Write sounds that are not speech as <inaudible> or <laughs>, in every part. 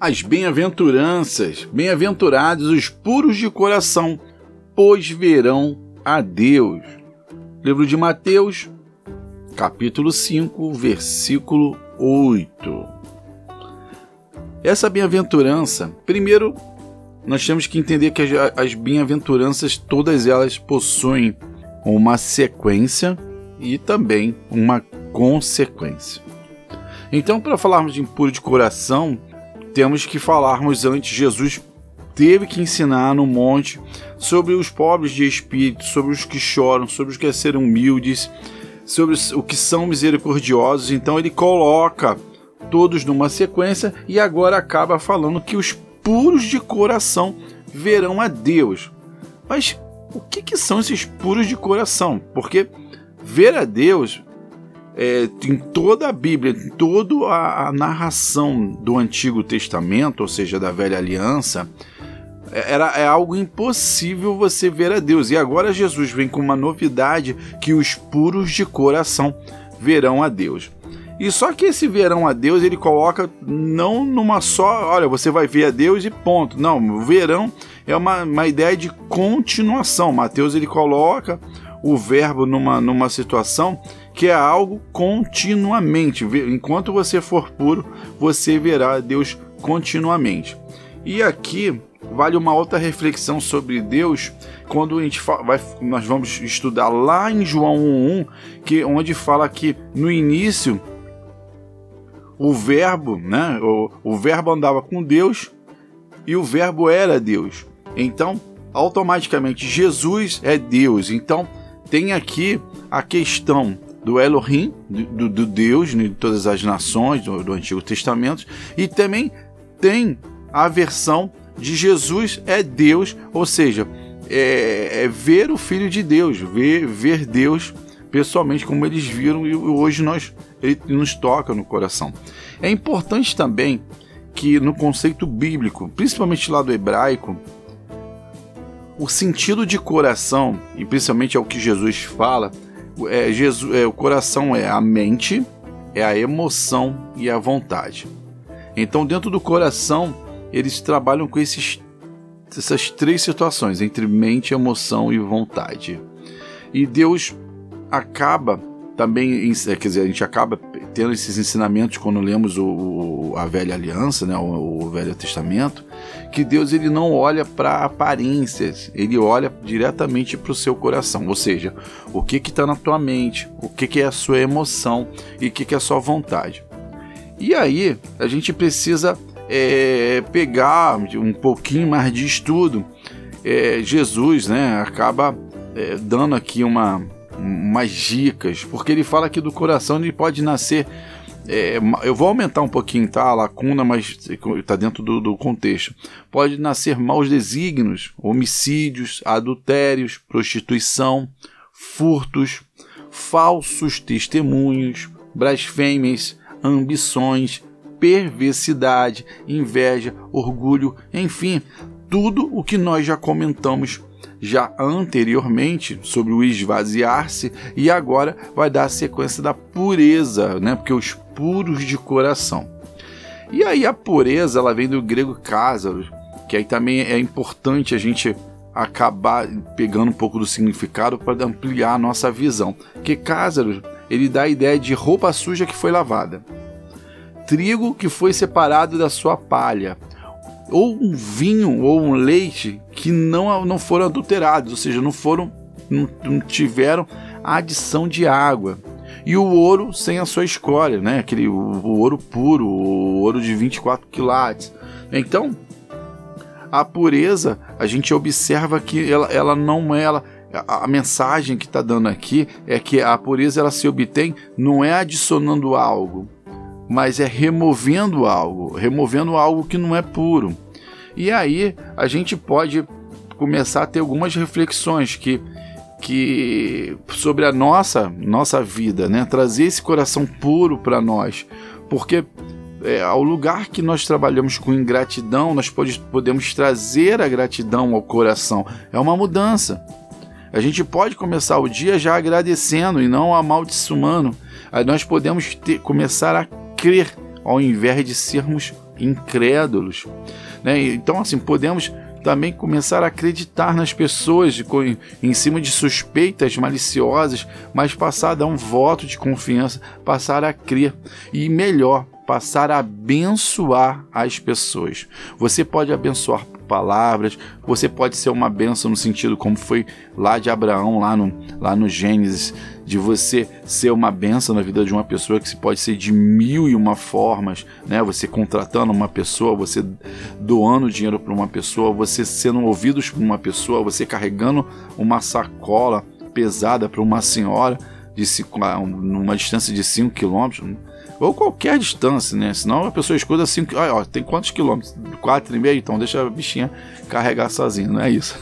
As bem-aventuranças, bem-aventurados os puros de coração, pois verão a Deus. Livro de Mateus, capítulo 5, versículo 8. Essa bem-aventurança, primeiro, nós temos que entender que as, as bem-aventuranças, todas elas possuem uma sequência e também uma consequência. Então, para falarmos de impuro de coração, temos que falarmos antes Jesus teve que ensinar no monte sobre os pobres de espírito, sobre os que choram, sobre os que serem humildes, sobre o que são misericordiosos. Então ele coloca todos numa sequência e agora acaba falando que os puros de coração verão a Deus. Mas o que, que são esses puros de coração? Porque ver a Deus é, em toda a Bíblia, em toda a, a, narração do Antigo Testamento, ou seja, da Velha Aliança, é, era, é algo impossível você ver a Deus. E agora Jesus vem com uma novidade que os puros de coração verão a Deus. E só que esse verão a Deus ele coloca não numa só, olha, você vai ver a Deus e ponto. Não, o verão é uma, uma ideia de continuação. Mateus ele coloca o verbo numa, numa situação que é algo continuamente. Enquanto você for puro, você verá Deus continuamente. E aqui vale uma outra reflexão sobre Deus quando a gente vai, nós vamos estudar lá em João 1:1, que onde fala que no início o verbo, né, o, o verbo andava com Deus e o verbo era Deus. Então, automaticamente Jesus é Deus. Então, tem aqui a questão do Elohim, do, do Deus né, de todas as nações do, do Antigo Testamento, e também tem a versão de Jesus é Deus, ou seja, é, é ver o Filho de Deus, ver, ver Deus pessoalmente como eles viram e hoje nós ele nos toca no coração. É importante também que no conceito bíblico, principalmente lá do hebraico, o sentido de coração, e principalmente é o que Jesus fala, é, Jesus, é, o coração é a mente, é a emoção e a vontade. Então, dentro do coração, eles trabalham com esses, essas três situações, entre mente, emoção e vontade. E Deus acaba também, é, quer dizer, a gente acaba tendo esses ensinamentos quando lemos o, o a velha aliança, né, o, o, Velho Testamento, que Deus ele não olha para aparências, ele olha diretamente para o seu coração, ou seja, o que que está na tua mente, o que que é a sua emoção e o que que é a sua vontade. E aí a gente precisa é, pegar um pouquinho mais de estudo. É, Jesus, né, acaba é, dando aqui uma umas dicas, porque ele fala que do coração ele pode nascer. É, eu vou aumentar um pouquinho tá, a lacuna, mas está dentro do, do contexto. Pode nascer maus desígnios, homicídios, adultérios, prostituição, furtos, falsos testemunhos, blasfêmias, ambições, perversidade, inveja, orgulho, enfim, tudo o que nós já comentamos já anteriormente sobre o esvaziar-se e agora vai dar a sequência da pureza, né? Porque os puros de coração. E aí a pureza ela vem do grego cásaros, que aí também é importante a gente acabar pegando um pouco do significado para ampliar a nossa visão. Que cásaros ele dá a ideia de roupa suja que foi lavada, trigo que foi separado da sua palha, ou um vinho ou um leite que não, não foram adulterados, ou seja, não foram não, não tiveram adição de água. E o ouro sem a sua escória, né? Aquele o, o ouro puro, o ouro de 24 quilates. Então, a pureza, a gente observa que ela, ela não é ela a, a mensagem que está dando aqui é que a pureza ela se obtém não é adicionando algo, mas é removendo algo, removendo algo que não é puro. E aí a gente pode começar a ter algumas reflexões que, que sobre a nossa nossa vida, né? Trazer esse coração puro para nós, porque é, ao lugar que nós trabalhamos com ingratidão, nós pode, podemos trazer a gratidão ao coração. É uma mudança. A gente pode começar o dia já agradecendo e não amaldiçoando. nós podemos ter, começar a crer ao invés de sermos incrédulos. Né? Então, assim, podemos também começar a acreditar nas pessoas em cima de suspeitas maliciosas, mas passar a dar um voto de confiança, passar a crer e melhor, passar a abençoar as pessoas. Você pode abençoar palavras, você pode ser uma bênção no sentido como foi lá de Abraão, lá no, lá no Gênesis, de você ser uma benção na vida de uma pessoa que se pode ser de mil e uma formas, né? Você contratando uma pessoa, você doando dinheiro para uma pessoa, você sendo ouvidos por uma pessoa, você carregando uma sacola pesada para uma senhora de numa distância de 5 quilômetros ou qualquer distância, né? Senão a pessoa escuta assim, ó, tem quantos quilômetros? Quatro e meio, então deixa a bichinha carregar sozinha, não é isso.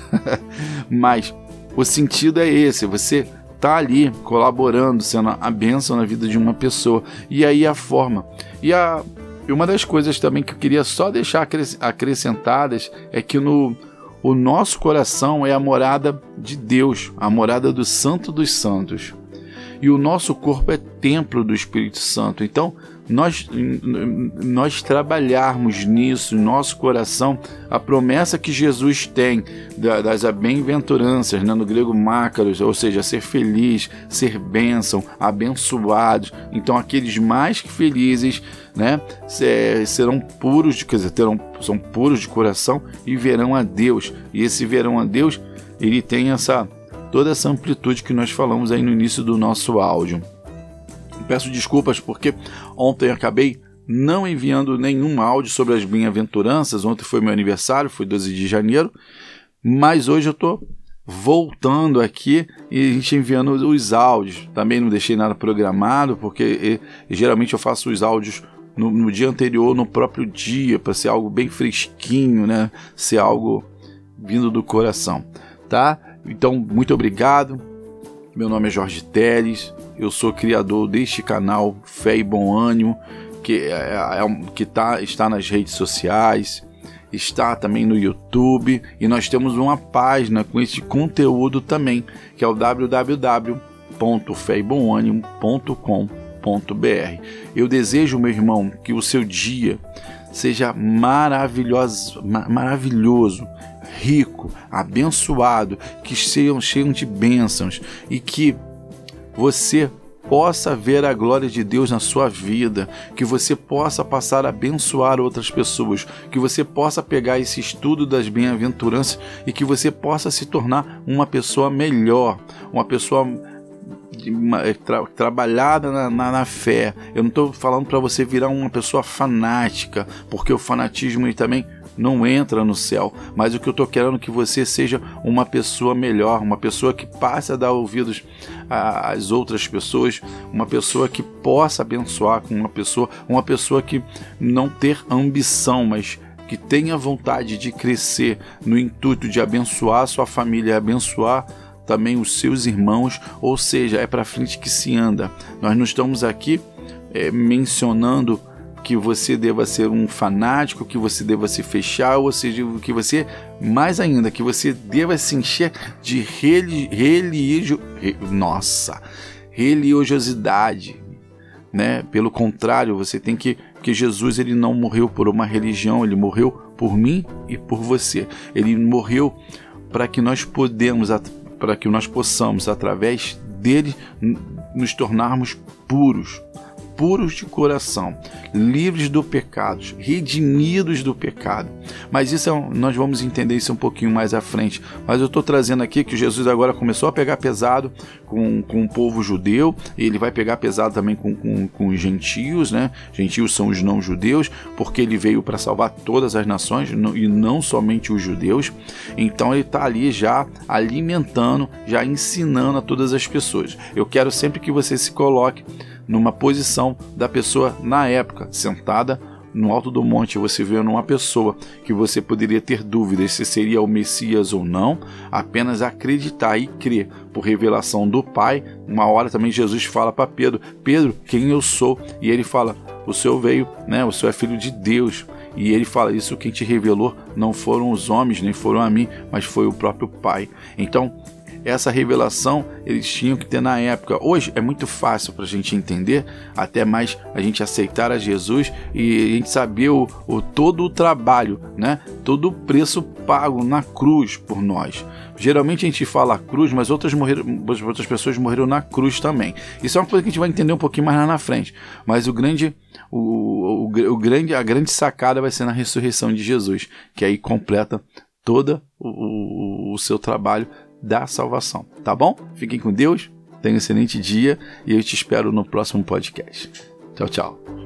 <laughs> Mas o sentido é esse, você tá ali colaborando, sendo a bênção na vida de uma pessoa. E aí a forma. E a e uma das coisas também que eu queria só deixar acrescentadas é que no o nosso coração é a morada de Deus, a morada do Santo dos Santos e o nosso corpo é templo do Espírito Santo. Então, nós, nós trabalharmos nisso, nosso coração, a promessa que Jesus tem das bem-aventuranças, né, no grego mácaros, ou seja, ser feliz, ser bênção, abençoados. Então, aqueles mais que felizes né, serão puros, de, quer dizer, terão, são puros de coração e verão a Deus. E esse verão a Deus, ele tem essa toda essa amplitude que nós falamos aí no início do nosso áudio. Peço desculpas porque ontem acabei não enviando nenhum áudio sobre as bem-aventuranças. Ontem foi meu aniversário, foi 12 de janeiro, mas hoje eu estou voltando aqui e a gente enviando os áudios. Também não deixei nada programado, porque e, geralmente eu faço os áudios no, no dia anterior, no próprio dia, para ser algo bem fresquinho, né? Ser algo vindo do coração, tá? Então, muito obrigado. Meu nome é Jorge Teles, eu sou criador deste canal Fé e Bom Ânimo, que, é, é, é que tá, está nas redes sociais, está também no YouTube e nós temos uma página com este conteúdo também, que é o www.feibonanimo.com.br. Eu desejo, meu irmão, que o seu dia seja maravilhoso, maravilhoso rico, abençoado, que sejam cheios de bênçãos e que você possa ver a glória de Deus na sua vida, que você possa passar a abençoar outras pessoas, que você possa pegar esse estudo das bem-aventuranças e que você possa se tornar uma pessoa melhor, uma pessoa eh, tra trabalhada na, na, na, fé. Eu não estou falando para você virar uma pessoa fanática, porque o fanatismo ele também não entra no céu, mas o que eu estou querendo é que você seja uma pessoa melhor, uma pessoa que passe a dar ouvidos às outras pessoas, uma pessoa que possa abençoar com uma pessoa, uma pessoa que não ter ambição, mas que tenha vontade de crescer no intuito de abençoar sua família, abençoar também os seus irmãos, ou seja, é para frente que se anda. Nós não estamos aqui é, mencionando que você deva ser um fanático, que você deva se fechar, ou seja, que você, mais ainda, que você deva se encher de religio, nossa, religiosidade, né? Pelo contrário, você tem que que Jesus ele não morreu por uma religião, ele morreu por mim e por você. Ele morreu para que nós podemos para que nós possamos através dele nos tornarmos puros, puros de coração, livres do pecado, redimidos do pecado. Mas isso é, nós vamos entender isso um pouquinho mais à frente. Mas eu estou trazendo aqui que Jesus agora começou a pegar pesado com, com o povo judeu, ele vai pegar pesado também com, com, com os gentios, né? Gentios são os não-judeus, porque ele veio para salvar todas as nações e não somente os judeus. Então ele está ali já alimentando, já ensinando a todas as pessoas. Eu quero sempre que você se coloque numa posição da pessoa na época, sentada no alto do monte, você vê numa pessoa que você poderia ter dúvidas se seria o Messias ou não, apenas acreditar e crer por revelação do Pai. Uma hora também Jesus fala para Pedro: Pedro, quem eu sou? E ele fala: O Senhor veio, né? O Senhor é filho de Deus. E ele fala: Isso quem te revelou não foram os homens, nem foram a mim, mas foi o próprio Pai. Então, essa revelação eles tinham que ter na época. Hoje é muito fácil para a gente entender, até mais a gente aceitar a Jesus e a gente saber o, o todo o trabalho, né? todo o preço pago na cruz por nós. Geralmente a gente fala cruz, mas outras, morreram, outras pessoas morreram na cruz também. Isso é uma coisa que a gente vai entender um pouquinho mais lá na frente. Mas o grande, o, o, o grande, a grande sacada vai ser na ressurreição de Jesus, que aí completa todo o, o, o seu trabalho da salvação. Tá bom? Fiquem com Deus, tenham um excelente dia e eu te espero no próximo podcast. Tchau, tchau.